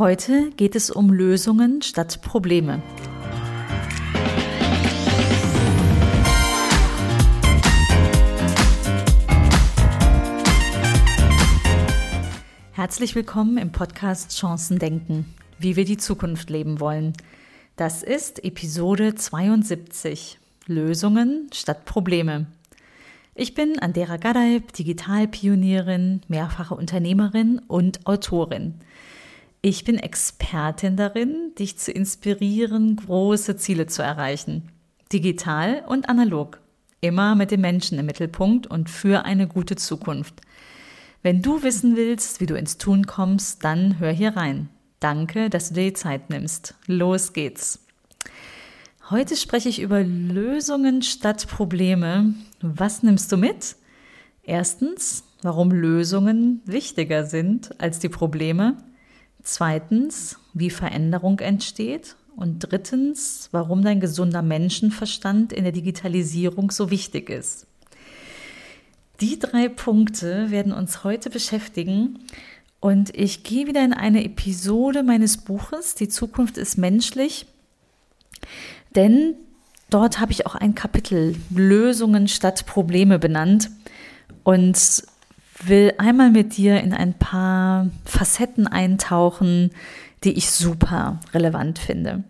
Heute geht es um Lösungen statt Probleme. Herzlich willkommen im Podcast Chancen denken, wie wir die Zukunft leben wollen. Das ist Episode 72 Lösungen statt Probleme. Ich bin Andera Gadeib, Digitalpionierin, mehrfache Unternehmerin und Autorin. Ich bin Expertin darin, dich zu inspirieren, große Ziele zu erreichen. Digital und analog. Immer mit dem Menschen im Mittelpunkt und für eine gute Zukunft. Wenn du wissen willst, wie du ins Tun kommst, dann hör hier rein. Danke, dass du dir die Zeit nimmst. Los geht's. Heute spreche ich über Lösungen statt Probleme. Was nimmst du mit? Erstens, warum Lösungen wichtiger sind als die Probleme. Zweitens, wie Veränderung entsteht. Und drittens, warum dein gesunder Menschenverstand in der Digitalisierung so wichtig ist. Die drei Punkte werden uns heute beschäftigen und ich gehe wieder in eine Episode meines Buches Die Zukunft ist menschlich, denn dort habe ich auch ein Kapitel Lösungen statt Probleme benannt und will einmal mit dir in ein paar Facetten eintauchen, die ich super relevant finde.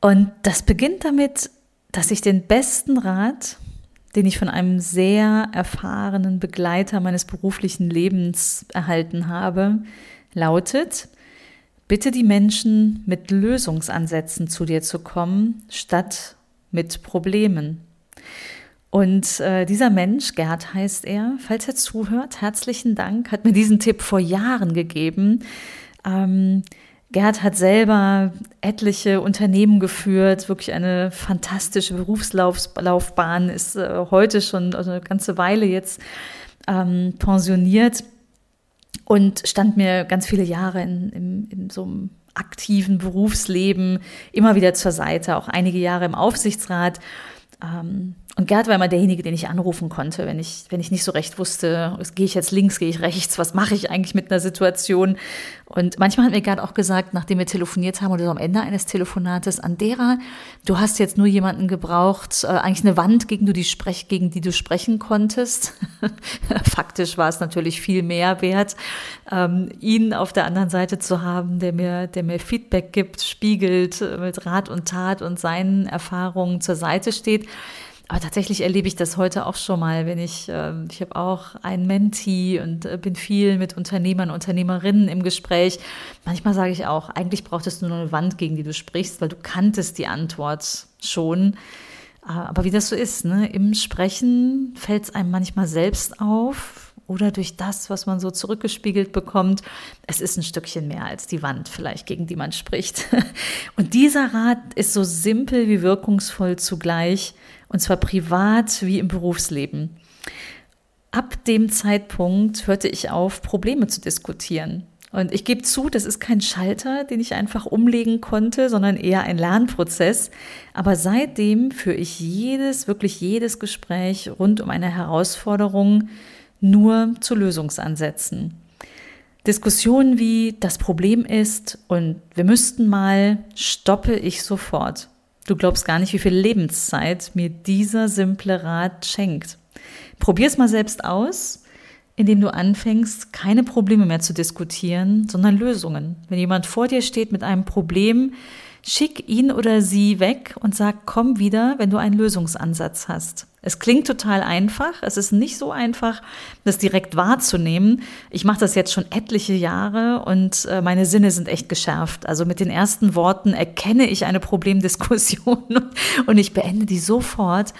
Und das beginnt damit, dass ich den besten Rat den ich von einem sehr erfahrenen Begleiter meines beruflichen Lebens erhalten habe, lautet, bitte die Menschen mit Lösungsansätzen zu dir zu kommen, statt mit Problemen. Und äh, dieser Mensch, Gerd heißt er, falls er zuhört, herzlichen Dank, hat mir diesen Tipp vor Jahren gegeben. Ähm, Gerd hat selber etliche Unternehmen geführt, wirklich eine fantastische Berufslaufbahn, ist äh, heute schon also eine ganze Weile jetzt ähm, pensioniert und stand mir ganz viele Jahre in, in, in so einem aktiven Berufsleben immer wieder zur Seite, auch einige Jahre im Aufsichtsrat. Ähm, und Gerd war immer derjenige, den ich anrufen konnte, wenn ich, wenn ich nicht so recht wusste, gehe ich jetzt links, gehe ich rechts, was mache ich eigentlich mit einer Situation. Und manchmal hat mir Gerd auch gesagt, nachdem wir telefoniert haben oder so am Ende eines Telefonates, Andera, du hast jetzt nur jemanden gebraucht, äh, eigentlich eine Wand, gegen, du die sprech, gegen die du sprechen konntest. Faktisch war es natürlich viel mehr wert, ähm, ihn auf der anderen Seite zu haben, der mir, der mir Feedback gibt, spiegelt, äh, mit Rat und Tat und seinen Erfahrungen zur Seite steht. Aber tatsächlich erlebe ich das heute auch schon mal, wenn ich, äh, ich habe auch einen Mentee und äh, bin viel mit Unternehmern, Unternehmerinnen im Gespräch. Manchmal sage ich auch, eigentlich brauchtest du nur eine Wand, gegen die du sprichst, weil du kanntest die Antwort schon. Äh, aber wie das so ist, ne? im Sprechen fällt es einem manchmal selbst auf oder durch das, was man so zurückgespiegelt bekommt. Es ist ein Stückchen mehr als die Wand vielleicht, gegen die man spricht. Und dieser Rat ist so simpel wie wirkungsvoll zugleich und zwar privat wie im Berufsleben. Ab dem Zeitpunkt hörte ich auf, Probleme zu diskutieren. Und ich gebe zu, das ist kein Schalter, den ich einfach umlegen konnte, sondern eher ein Lernprozess. Aber seitdem führe ich jedes, wirklich jedes Gespräch rund um eine Herausforderung nur zu Lösungsansätzen. Diskussionen wie das Problem ist und wir müssten mal, stoppe ich sofort. Du glaubst gar nicht, wie viel Lebenszeit mir dieser simple Rat schenkt. Probier's mal selbst aus, indem du anfängst, keine Probleme mehr zu diskutieren, sondern Lösungen. Wenn jemand vor dir steht mit einem Problem, Schick ihn oder sie weg und sag, komm wieder, wenn du einen Lösungsansatz hast. Es klingt total einfach. Es ist nicht so einfach, das direkt wahrzunehmen. Ich mache das jetzt schon etliche Jahre und äh, meine Sinne sind echt geschärft. Also mit den ersten Worten erkenne ich eine Problemdiskussion und ich beende die sofort,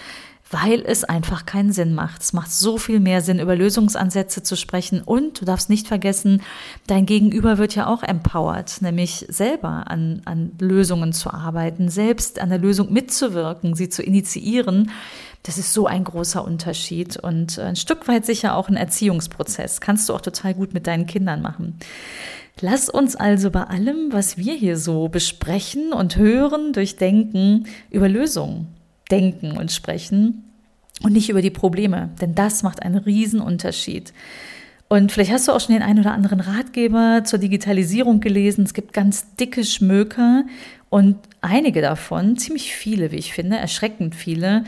weil es einfach keinen Sinn macht. Es macht so viel mehr Sinn, über Lösungsansätze zu sprechen. Und du darfst nicht vergessen, dein Gegenüber wird ja auch empowered, nämlich selber an, an Lösungen zu arbeiten, selbst an der Lösung mitzuwirken, sie zu initiieren. Das ist so ein großer Unterschied und ein Stück weit sicher auch ein Erziehungsprozess. Kannst du auch total gut mit deinen Kindern machen. Lass uns also bei allem, was wir hier so besprechen und hören, durchdenken über Lösungen denken und sprechen und nicht über die Probleme, denn das macht einen Riesenunterschied. Und vielleicht hast du auch schon den einen oder anderen Ratgeber zur Digitalisierung gelesen. Es gibt ganz dicke Schmöker und einige davon, ziemlich viele, wie ich finde, erschreckend viele,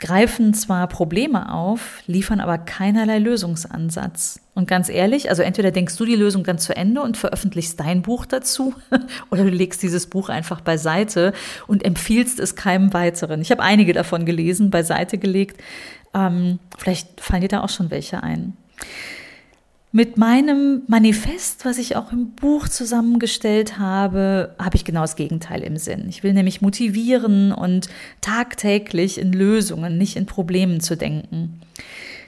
greifen zwar Probleme auf, liefern aber keinerlei Lösungsansatz. Und ganz ehrlich, also entweder denkst du die Lösung dann zu Ende und veröffentlichst dein Buch dazu, oder du legst dieses Buch einfach beiseite und empfiehlst es keinem weiteren. Ich habe einige davon gelesen, beiseite gelegt. Ähm, vielleicht fallen dir da auch schon welche ein. Mit meinem Manifest, was ich auch im Buch zusammengestellt habe, habe ich genau das Gegenteil im Sinn. Ich will nämlich motivieren und tagtäglich in Lösungen, nicht in Problemen zu denken.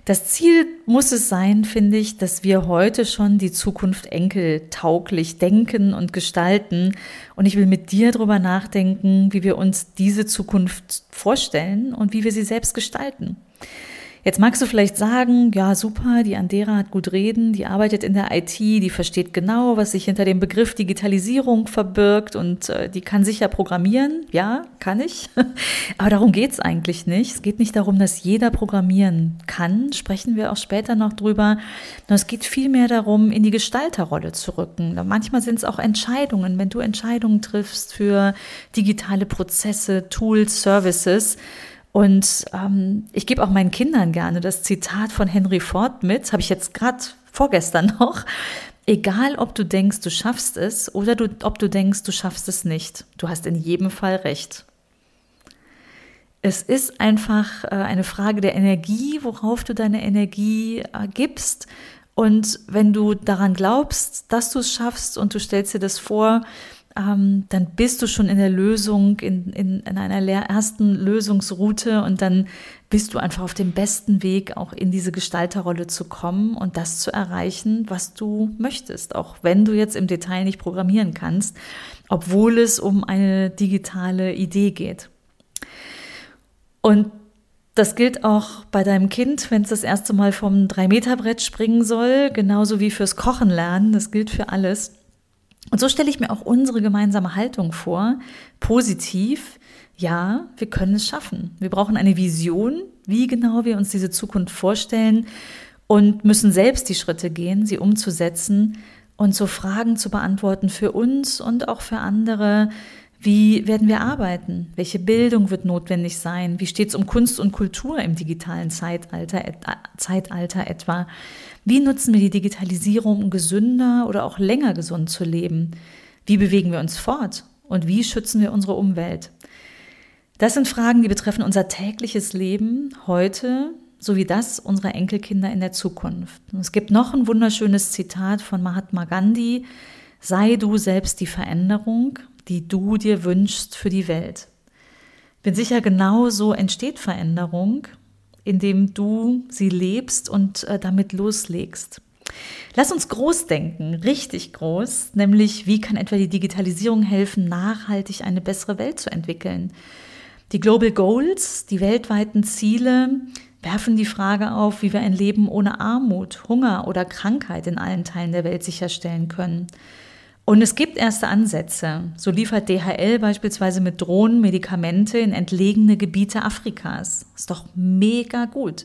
Das Ziel muss es sein, finde ich, dass wir heute schon die Zukunft enkeltauglich denken und gestalten. Und ich will mit dir darüber nachdenken, wie wir uns diese Zukunft vorstellen und wie wir sie selbst gestalten. Jetzt magst du vielleicht sagen, ja super, die Andera hat gut reden, die arbeitet in der IT, die versteht genau, was sich hinter dem Begriff Digitalisierung verbirgt und äh, die kann sicher programmieren. Ja, kann ich. Aber darum geht's eigentlich nicht. Es geht nicht darum, dass jeder programmieren kann, sprechen wir auch später noch drüber. Es geht vielmehr darum, in die Gestalterrolle zu rücken. Manchmal sind es auch Entscheidungen, wenn du Entscheidungen triffst für digitale Prozesse, Tools, Services, und ähm, ich gebe auch meinen Kindern gerne das Zitat von Henry Ford mit, habe ich jetzt gerade vorgestern noch. Egal, ob du denkst, du schaffst es oder du, ob du denkst, du schaffst es nicht, du hast in jedem Fall recht. Es ist einfach äh, eine Frage der Energie, worauf du deine Energie äh, gibst. Und wenn du daran glaubst, dass du es schaffst und du stellst dir das vor, ähm, dann bist du schon in der Lösung, in, in, in einer ersten Lösungsroute und dann bist du einfach auf dem besten Weg, auch in diese Gestalterrolle zu kommen und das zu erreichen, was du möchtest, auch wenn du jetzt im Detail nicht programmieren kannst, obwohl es um eine digitale Idee geht. Und das gilt auch bei deinem Kind, wenn es das erste Mal vom Drei-Meter-Brett springen soll, genauso wie fürs Kochen lernen. Das gilt für alles. Und so stelle ich mir auch unsere gemeinsame Haltung vor. Positiv, ja, wir können es schaffen. Wir brauchen eine Vision, wie genau wir uns diese Zukunft vorstellen und müssen selbst die Schritte gehen, sie umzusetzen und so Fragen zu beantworten für uns und auch für andere. Wie werden wir arbeiten? Welche Bildung wird notwendig sein? Wie steht es um Kunst und Kultur im digitalen Zeitalter, Zeitalter etwa? Wie nutzen wir die Digitalisierung, um gesünder oder auch länger gesund zu leben? Wie bewegen wir uns fort? Und wie schützen wir unsere Umwelt? Das sind Fragen, die betreffen unser tägliches Leben heute sowie das unserer Enkelkinder in der Zukunft. Und es gibt noch ein wunderschönes Zitat von Mahatma Gandhi. Sei du selbst die Veränderung, die du dir wünschst für die Welt. Bin sicher, genau so entsteht Veränderung indem du sie lebst und äh, damit loslegst. Lass uns groß denken, richtig groß, nämlich wie kann etwa die Digitalisierung helfen, nachhaltig eine bessere Welt zu entwickeln. Die Global Goals, die weltweiten Ziele, werfen die Frage auf, wie wir ein Leben ohne Armut, Hunger oder Krankheit in allen Teilen der Welt sicherstellen können. Und es gibt erste Ansätze. So liefert DHL beispielsweise mit Drohnen Medikamente in entlegene Gebiete Afrikas. Ist doch mega gut.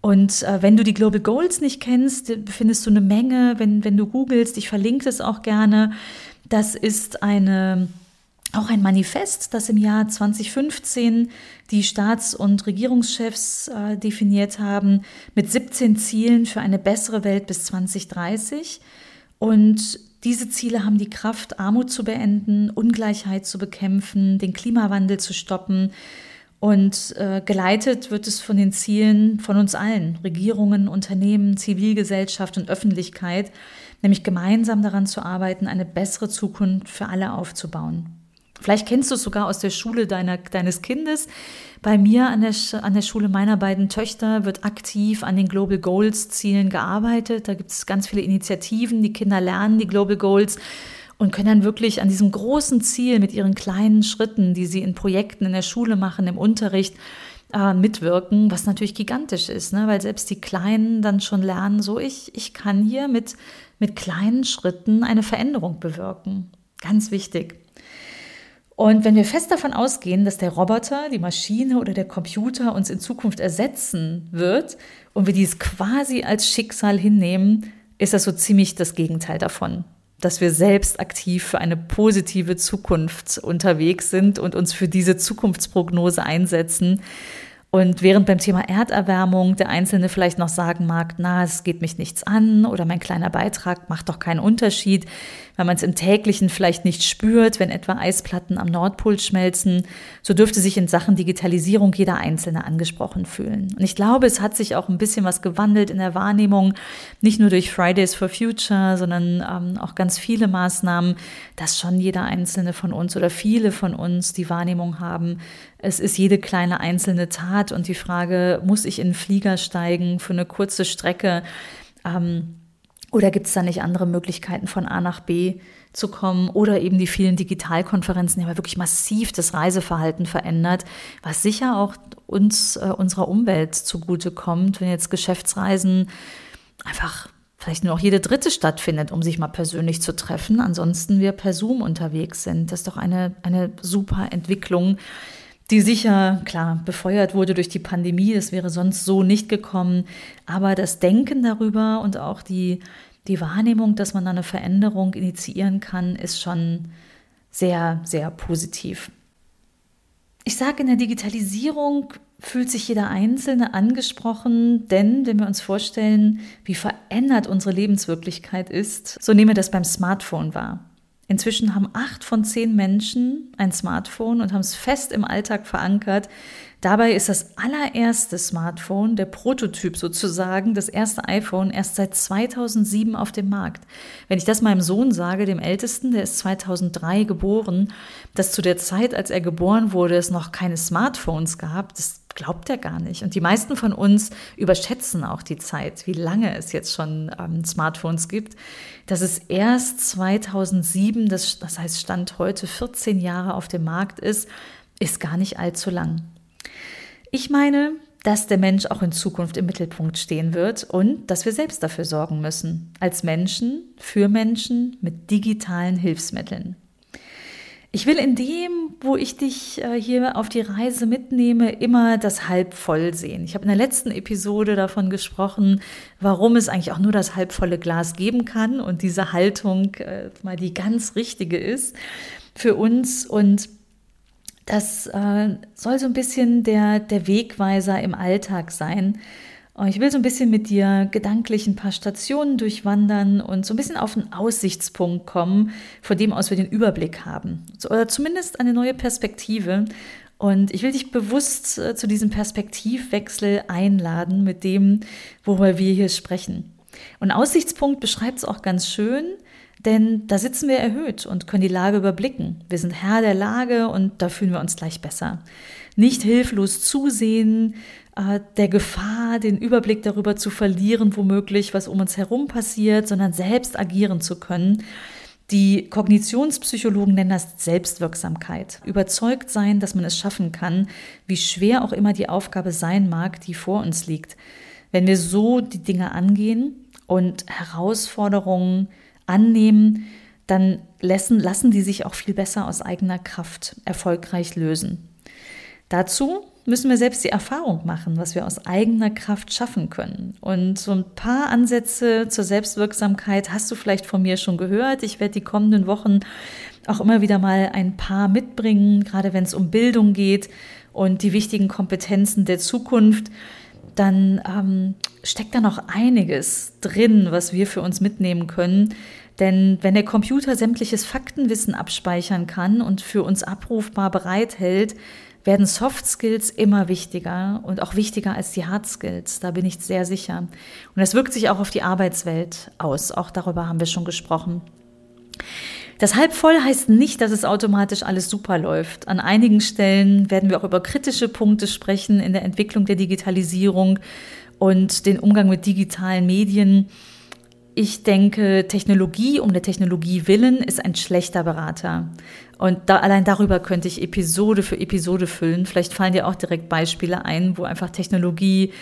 Und äh, wenn du die Global Goals nicht kennst, findest du eine Menge, wenn, wenn du googelst, ich verlinke es auch gerne. Das ist eine, auch ein Manifest, das im Jahr 2015 die Staats- und Regierungschefs äh, definiert haben, mit 17 Zielen für eine bessere Welt bis 2030. Und diese Ziele haben die Kraft, Armut zu beenden, Ungleichheit zu bekämpfen, den Klimawandel zu stoppen. Und äh, geleitet wird es von den Zielen von uns allen, Regierungen, Unternehmen, Zivilgesellschaft und Öffentlichkeit, nämlich gemeinsam daran zu arbeiten, eine bessere Zukunft für alle aufzubauen. Vielleicht kennst du es sogar aus der Schule deiner, deines Kindes. Bei mir an der, an der Schule meiner beiden Töchter wird aktiv an den Global Goals Zielen gearbeitet. Da gibt es ganz viele Initiativen. Die Kinder lernen die Global Goals und können dann wirklich an diesem großen Ziel mit ihren kleinen Schritten, die sie in Projekten in der Schule machen, im Unterricht, äh, mitwirken, was natürlich gigantisch ist, ne? weil selbst die Kleinen dann schon lernen, so ich, ich kann hier mit, mit kleinen Schritten eine Veränderung bewirken. Ganz wichtig. Und wenn wir fest davon ausgehen, dass der Roboter, die Maschine oder der Computer uns in Zukunft ersetzen wird und wir dies quasi als Schicksal hinnehmen, ist das so ziemlich das Gegenteil davon dass wir selbst aktiv für eine positive Zukunft unterwegs sind und uns für diese Zukunftsprognose einsetzen. Und während beim Thema Erderwärmung der Einzelne vielleicht noch sagen mag, na, es geht mich nichts an oder mein kleiner Beitrag macht doch keinen Unterschied, weil man es im täglichen vielleicht nicht spürt, wenn etwa Eisplatten am Nordpol schmelzen, so dürfte sich in Sachen Digitalisierung jeder Einzelne angesprochen fühlen. Und ich glaube, es hat sich auch ein bisschen was gewandelt in der Wahrnehmung, nicht nur durch Fridays for Future, sondern ähm, auch ganz viele Maßnahmen, dass schon jeder Einzelne von uns oder viele von uns die Wahrnehmung haben, es ist jede kleine einzelne Tat und die Frage, muss ich in einen Flieger steigen für eine kurze Strecke? Ähm, oder gibt es da nicht andere Möglichkeiten, von A nach B zu kommen? Oder eben die vielen Digitalkonferenzen, die haben wirklich massiv das Reiseverhalten verändert, was sicher auch uns, äh, unserer Umwelt zugutekommt, wenn jetzt Geschäftsreisen einfach vielleicht nur noch jede dritte stattfindet, um sich mal persönlich zu treffen. Ansonsten wir per Zoom unterwegs sind. Das ist doch eine, eine super Entwicklung, die sicher, klar, befeuert wurde durch die Pandemie. Das wäre sonst so nicht gekommen. Aber das Denken darüber und auch die, die Wahrnehmung, dass man da eine Veränderung initiieren kann, ist schon sehr, sehr positiv. Ich sage, in der Digitalisierung fühlt sich jeder Einzelne angesprochen, denn wenn wir uns vorstellen, wie verändert unsere Lebenswirklichkeit ist, so nehmen wir das beim Smartphone wahr. Inzwischen haben acht von zehn Menschen ein Smartphone und haben es fest im Alltag verankert. Dabei ist das allererste Smartphone, der Prototyp sozusagen, das erste iPhone, erst seit 2007 auf dem Markt. Wenn ich das meinem Sohn sage, dem Ältesten, der ist 2003 geboren, dass zu der Zeit, als er geboren wurde, es noch keine Smartphones gab, das glaubt er gar nicht. Und die meisten von uns überschätzen auch die Zeit, wie lange es jetzt schon ähm, Smartphones gibt. Dass es erst 2007, das, das heißt Stand heute 14 Jahre auf dem Markt ist, ist gar nicht allzu lang. Ich meine, dass der Mensch auch in Zukunft im Mittelpunkt stehen wird und dass wir selbst dafür sorgen müssen. Als Menschen, für Menschen mit digitalen Hilfsmitteln. Ich will in dem, wo ich dich äh, hier auf die Reise mitnehme, immer das halb voll sehen. Ich habe in der letzten Episode davon gesprochen, warum es eigentlich auch nur das halbvolle Glas geben kann und diese Haltung äh, mal die ganz richtige ist für uns. Und das äh, soll so ein bisschen der, der Wegweiser im Alltag sein ich will so ein bisschen mit dir gedanklich ein paar Stationen durchwandern und so ein bisschen auf einen Aussichtspunkt kommen, von dem aus wir den Überblick haben. Oder zumindest eine neue Perspektive. Und ich will dich bewusst äh, zu diesem Perspektivwechsel einladen mit dem, worüber wir hier sprechen. Und Aussichtspunkt beschreibt es auch ganz schön, denn da sitzen wir erhöht und können die Lage überblicken. Wir sind Herr der Lage und da fühlen wir uns gleich besser. Nicht hilflos zusehen, äh, der Gefahr, den Überblick darüber zu verlieren, womöglich, was um uns herum passiert, sondern selbst agieren zu können. Die Kognitionspsychologen nennen das Selbstwirksamkeit. Überzeugt sein, dass man es schaffen kann, wie schwer auch immer die Aufgabe sein mag, die vor uns liegt. Wenn wir so die Dinge angehen und Herausforderungen annehmen, dann lassen, lassen die sich auch viel besser aus eigener Kraft erfolgreich lösen. Dazu müssen wir selbst die Erfahrung machen, was wir aus eigener Kraft schaffen können. Und so ein paar Ansätze zur Selbstwirksamkeit hast du vielleicht von mir schon gehört. Ich werde die kommenden Wochen auch immer wieder mal ein paar mitbringen, gerade wenn es um Bildung geht und die wichtigen Kompetenzen der Zukunft. Dann ähm, steckt da noch einiges drin, was wir für uns mitnehmen können. Denn wenn der Computer sämtliches Faktenwissen abspeichern kann und für uns abrufbar bereithält, werden Soft Skills immer wichtiger und auch wichtiger als die Hard Skills. Da bin ich sehr sicher. Und das wirkt sich auch auf die Arbeitswelt aus. Auch darüber haben wir schon gesprochen. Das halb voll heißt nicht, dass es automatisch alles super läuft. An einigen Stellen werden wir auch über kritische Punkte sprechen in der Entwicklung der Digitalisierung und den Umgang mit digitalen Medien. Ich denke, Technologie um der Technologie willen ist ein schlechter Berater. Und da, allein darüber könnte ich Episode für Episode füllen. Vielleicht fallen dir auch direkt Beispiele ein, wo einfach Technologie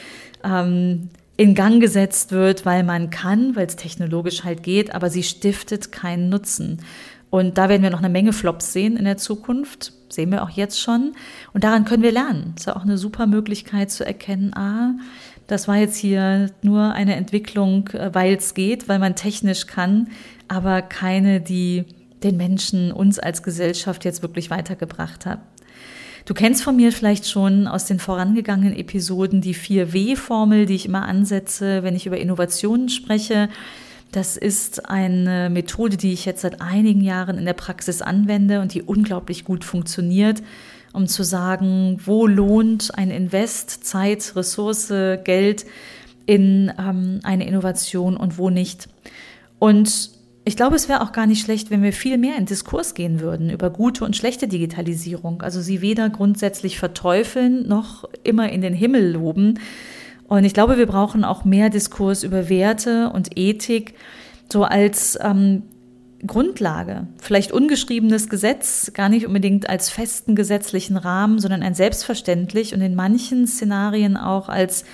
ähm, in Gang gesetzt wird, weil man kann, weil es technologisch halt geht, aber sie stiftet keinen Nutzen. Und da werden wir noch eine Menge Flops sehen in der Zukunft. Sehen wir auch jetzt schon. Und daran können wir lernen. Das ist ja auch eine super Möglichkeit zu erkennen, ah, das war jetzt hier nur eine Entwicklung, äh, weil es geht, weil man technisch kann, aber keine, die den Menschen, uns als Gesellschaft jetzt wirklich weitergebracht hat. Du kennst von mir vielleicht schon aus den vorangegangenen Episoden die 4W-Formel, die ich immer ansetze, wenn ich über Innovationen spreche. Das ist eine Methode, die ich jetzt seit einigen Jahren in der Praxis anwende und die unglaublich gut funktioniert, um zu sagen, wo lohnt ein Invest, Zeit, Ressource, Geld in ähm, eine Innovation und wo nicht. Und ich glaube, es wäre auch gar nicht schlecht, wenn wir viel mehr in Diskurs gehen würden über gute und schlechte Digitalisierung. Also sie weder grundsätzlich verteufeln noch immer in den Himmel loben. Und ich glaube, wir brauchen auch mehr Diskurs über Werte und Ethik, so als ähm, Grundlage. Vielleicht ungeschriebenes Gesetz, gar nicht unbedingt als festen gesetzlichen Rahmen, sondern ein selbstverständlich und in manchen Szenarien auch als,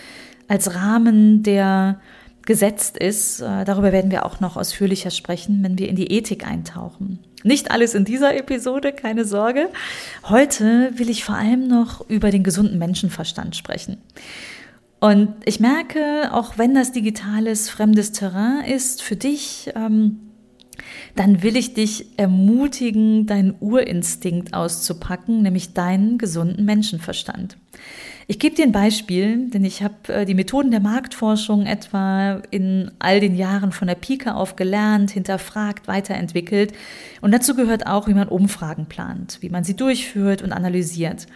als Rahmen der gesetzt ist. Äh, darüber werden wir auch noch ausführlicher sprechen, wenn wir in die Ethik eintauchen. Nicht alles in dieser Episode, keine Sorge. Heute will ich vor allem noch über den gesunden Menschenverstand sprechen. Und ich merke, auch wenn das digitales fremdes Terrain ist für dich, ähm, dann will ich dich ermutigen, deinen Urinstinkt auszupacken, nämlich deinen gesunden Menschenverstand. Ich gebe dir ein Beispiel, denn ich habe äh, die Methoden der Marktforschung etwa in all den Jahren von der Pike auf gelernt, hinterfragt, weiterentwickelt. Und dazu gehört auch, wie man Umfragen plant, wie man sie durchführt und analysiert.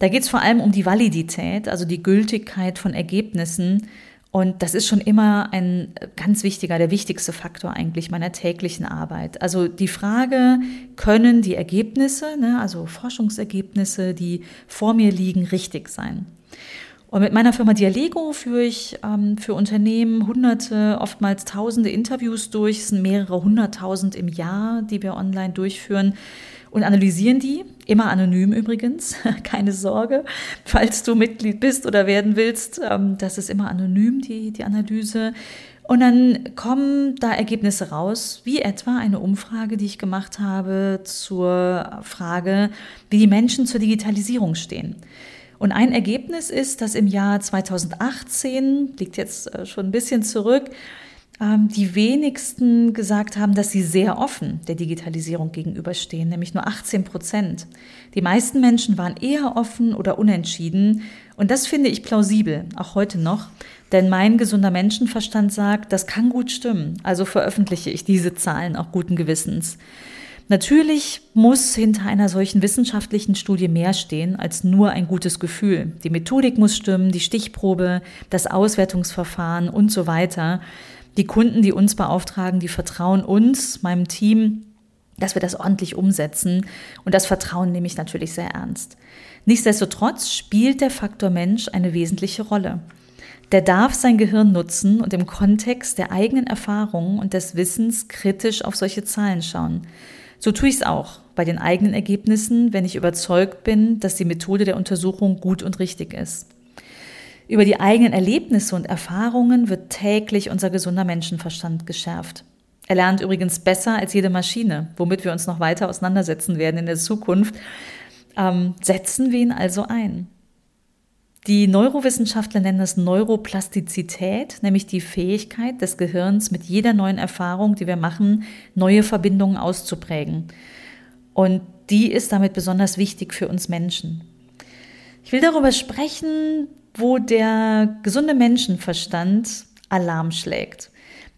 Da geht es vor allem um die Validität, also die Gültigkeit von Ergebnissen und das ist schon immer ein ganz wichtiger, der wichtigste Faktor eigentlich meiner täglichen Arbeit. Also die Frage, können die Ergebnisse, ne, also Forschungsergebnisse, die vor mir liegen, richtig sein? Und mit meiner Firma Dialego führe ich ähm, für Unternehmen hunderte, oftmals tausende Interviews durch. Es sind mehrere hunderttausend im Jahr, die wir online durchführen und analysieren die, immer anonym übrigens, keine Sorge, falls du Mitglied bist oder werden willst, ähm, das ist immer anonym, die, die Analyse. Und dann kommen da Ergebnisse raus, wie etwa eine Umfrage, die ich gemacht habe zur Frage, wie die Menschen zur Digitalisierung stehen. Und ein Ergebnis ist, dass im Jahr 2018, liegt jetzt äh, schon ein bisschen zurück, die wenigsten gesagt haben, dass sie sehr offen der Digitalisierung gegenüberstehen, nämlich nur 18 Prozent. Die meisten Menschen waren eher offen oder unentschieden und das finde ich plausibel, auch heute noch, denn mein gesunder Menschenverstand sagt, das kann gut stimmen, also veröffentliche ich diese Zahlen auch guten Gewissens. Natürlich muss hinter einer solchen wissenschaftlichen Studie mehr stehen als nur ein gutes Gefühl. Die Methodik muss stimmen, die Stichprobe, das Auswertungsverfahren und so weiter. Die Kunden, die uns beauftragen, die vertrauen uns, meinem Team, dass wir das ordentlich umsetzen. Und das Vertrauen nehme ich natürlich sehr ernst. Nichtsdestotrotz spielt der Faktor Mensch eine wesentliche Rolle. Der darf sein Gehirn nutzen und im Kontext der eigenen Erfahrungen und des Wissens kritisch auf solche Zahlen schauen. So tue ich es auch bei den eigenen Ergebnissen, wenn ich überzeugt bin, dass die Methode der Untersuchung gut und richtig ist. Über die eigenen Erlebnisse und Erfahrungen wird täglich unser gesunder Menschenverstand geschärft. Er lernt übrigens besser als jede Maschine, womit wir uns noch weiter auseinandersetzen werden in der Zukunft. Ähm, setzen wir ihn also ein. Die Neurowissenschaftler nennen das Neuroplastizität, nämlich die Fähigkeit des Gehirns, mit jeder neuen Erfahrung, die wir machen, neue Verbindungen auszuprägen. Und die ist damit besonders wichtig für uns Menschen. Ich will darüber sprechen, wo der gesunde Menschenverstand Alarm schlägt.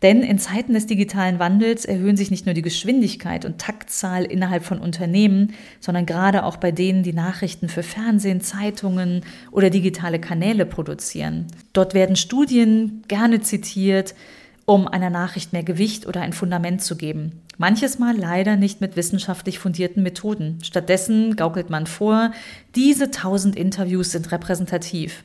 Denn in Zeiten des digitalen Wandels erhöhen sich nicht nur die Geschwindigkeit und Taktzahl innerhalb von Unternehmen, sondern gerade auch bei denen, die Nachrichten für Fernsehen, Zeitungen oder digitale Kanäle produzieren. Dort werden Studien gerne zitiert, um einer Nachricht mehr Gewicht oder ein Fundament zu geben. Manches Mal leider nicht mit wissenschaftlich fundierten Methoden. Stattdessen gaukelt man vor, diese tausend Interviews sind repräsentativ.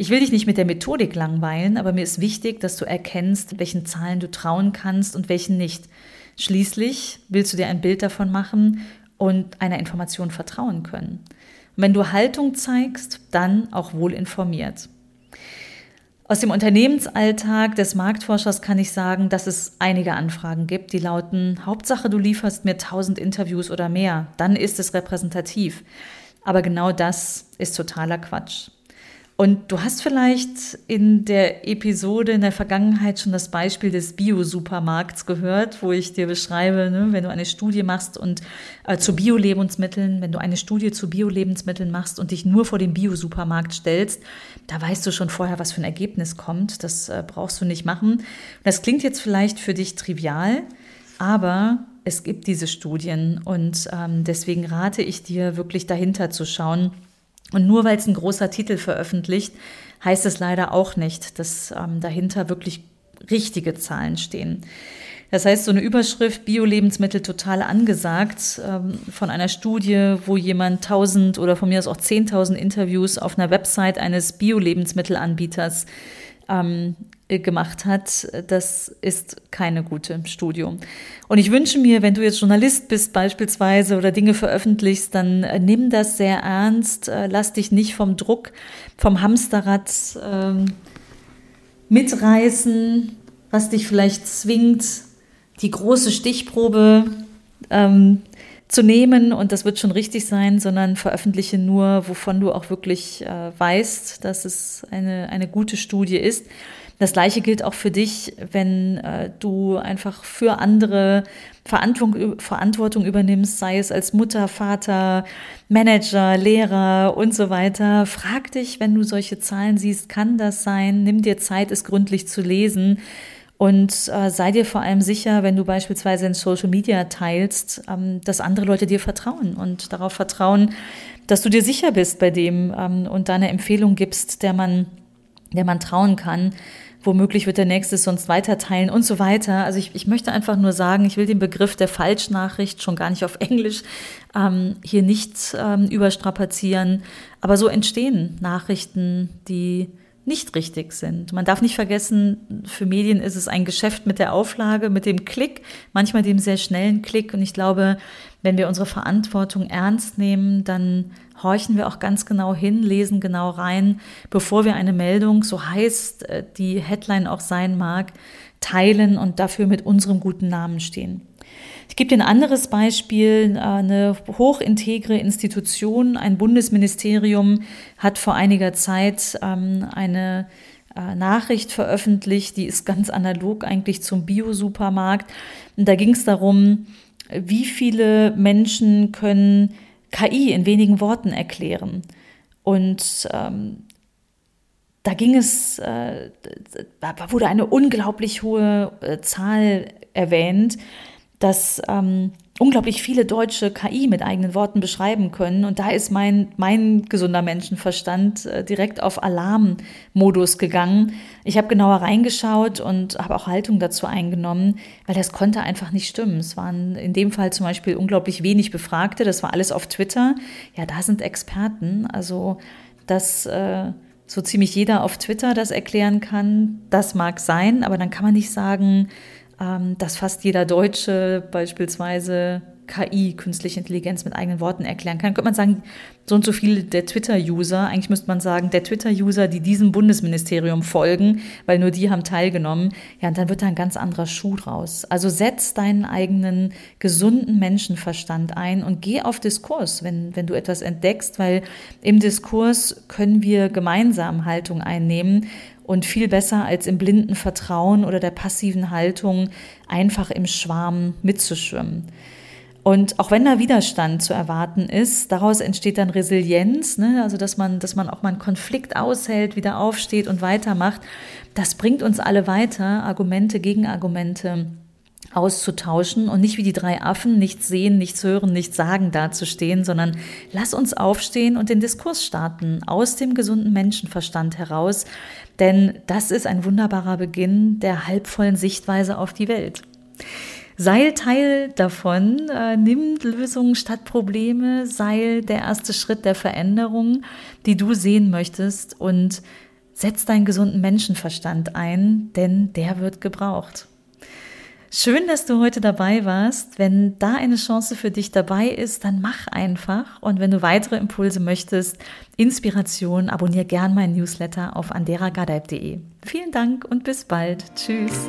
Ich will dich nicht mit der Methodik langweilen, aber mir ist wichtig, dass du erkennst, welchen Zahlen du trauen kannst und welchen nicht. Schließlich willst du dir ein Bild davon machen und einer Information vertrauen können. Und wenn du Haltung zeigst, dann auch wohl informiert. Aus dem Unternehmensalltag des Marktforschers kann ich sagen, dass es einige Anfragen gibt, die lauten, Hauptsache du lieferst mir 1000 Interviews oder mehr, dann ist es repräsentativ. Aber genau das ist totaler Quatsch. Und du hast vielleicht in der Episode in der Vergangenheit schon das Beispiel des Bio-Supermarkts gehört, wo ich dir beschreibe, ne, wenn du eine Studie machst und äh, zu Bio-Lebensmitteln, wenn du eine Studie zu Bio-Lebensmitteln machst und dich nur vor den Bio-Supermarkt stellst, da weißt du schon vorher, was für ein Ergebnis kommt. Das äh, brauchst du nicht machen. Das klingt jetzt vielleicht für dich trivial, aber es gibt diese Studien und ähm, deswegen rate ich dir wirklich dahinter zu schauen und nur weil es ein großer Titel veröffentlicht, heißt es leider auch nicht, dass ähm, dahinter wirklich richtige Zahlen stehen. Das heißt, so eine Überschrift Bio-Lebensmittel total angesagt ähm, von einer Studie, wo jemand 1000 oder von mir aus auch 10.000 Interviews auf einer Website eines Bio-Lebensmittelanbieters ähm, gemacht hat, das ist keine gute Studium. Und ich wünsche mir, wenn du jetzt Journalist bist beispielsweise oder Dinge veröffentlichst, dann äh, nimm das sehr ernst, äh, lass dich nicht vom Druck, vom Hamsterrad äh, mitreißen, was dich vielleicht zwingt, die große Stichprobe ähm, zu nehmen und das wird schon richtig sein, sondern veröffentliche nur, wovon du auch wirklich äh, weißt, dass es eine, eine gute Studie ist. Das gleiche gilt auch für dich, wenn äh, du einfach für andere Verantwortung, Verantwortung übernimmst, sei es als Mutter, Vater, Manager, Lehrer und so weiter. Frag dich, wenn du solche Zahlen siehst, kann das sein? Nimm dir Zeit, es gründlich zu lesen. Und äh, sei dir vor allem sicher, wenn du beispielsweise in Social Media teilst, ähm, dass andere Leute dir vertrauen und darauf vertrauen, dass du dir sicher bist bei dem ähm, und deine Empfehlung gibst, der man, der man trauen kann womöglich wird der nächste sonst weiterteilen und so weiter. Also ich, ich möchte einfach nur sagen, ich will den Begriff der Falschnachricht schon gar nicht auf Englisch ähm, hier nicht ähm, überstrapazieren. Aber so entstehen Nachrichten, die nicht richtig sind. Man darf nicht vergessen, für Medien ist es ein Geschäft mit der Auflage, mit dem Klick, manchmal dem sehr schnellen Klick. Und ich glaube, wenn wir unsere Verantwortung ernst nehmen, dann horchen wir auch ganz genau hin, lesen genau rein, bevor wir eine Meldung, so heißt äh, die Headline auch sein mag, teilen und dafür mit unserem guten Namen stehen. Ich gebe dir ein anderes Beispiel. Eine hochintegre Institution, ein Bundesministerium hat vor einiger Zeit ähm, eine äh, Nachricht veröffentlicht, die ist ganz analog eigentlich zum Bio-Supermarkt. Da ging es darum, wie viele Menschen können KI in wenigen Worten erklären. Und ähm, da ging es, äh, da wurde eine unglaublich hohe äh, Zahl erwähnt, dass ähm, unglaublich viele Deutsche KI mit eigenen Worten beschreiben können. Und da ist mein, mein gesunder Menschenverstand äh, direkt auf Alarmmodus gegangen. Ich habe genauer reingeschaut und habe auch Haltung dazu eingenommen, weil das konnte einfach nicht stimmen. Es waren in dem Fall zum Beispiel unglaublich wenig Befragte. Das war alles auf Twitter. Ja, da sind Experten. Also das... Äh, so ziemlich jeder auf Twitter das erklären kann, das mag sein, aber dann kann man nicht sagen, dass fast jeder Deutsche beispielsweise KI, künstliche Intelligenz mit eigenen Worten erklären kann. Könnte man sagen, so und so viele der Twitter-User, eigentlich müsste man sagen, der Twitter-User, die diesem Bundesministerium folgen, weil nur die haben teilgenommen, ja, und dann wird da ein ganz anderer Schuh draus. Also setz deinen eigenen gesunden Menschenverstand ein und geh auf Diskurs, wenn, wenn du etwas entdeckst, weil im Diskurs können wir gemeinsam Haltung einnehmen und viel besser als im blinden Vertrauen oder der passiven Haltung einfach im Schwarm mitzuschwimmen. Und auch wenn da Widerstand zu erwarten ist, daraus entsteht dann Resilienz, ne? also dass man, dass man auch mal einen Konflikt aushält, wieder aufsteht und weitermacht. Das bringt uns alle weiter, Argumente, Gegenargumente auszutauschen und nicht wie die drei Affen nichts sehen, nichts hören, nichts sagen dazustehen, sondern lass uns aufstehen und den Diskurs starten aus dem gesunden Menschenverstand heraus, denn das ist ein wunderbarer Beginn der halbvollen Sichtweise auf die Welt. Sei Teil davon, äh, nimm Lösungen statt Probleme, sei der erste Schritt der Veränderung, die du sehen möchtest und setz deinen gesunden Menschenverstand ein, denn der wird gebraucht. Schön, dass du heute dabei warst. Wenn da eine Chance für dich dabei ist, dann mach einfach. Und wenn du weitere Impulse möchtest, Inspiration, abonniere gern meinen Newsletter auf anderagadeib.de. Vielen Dank und bis bald. Tschüss.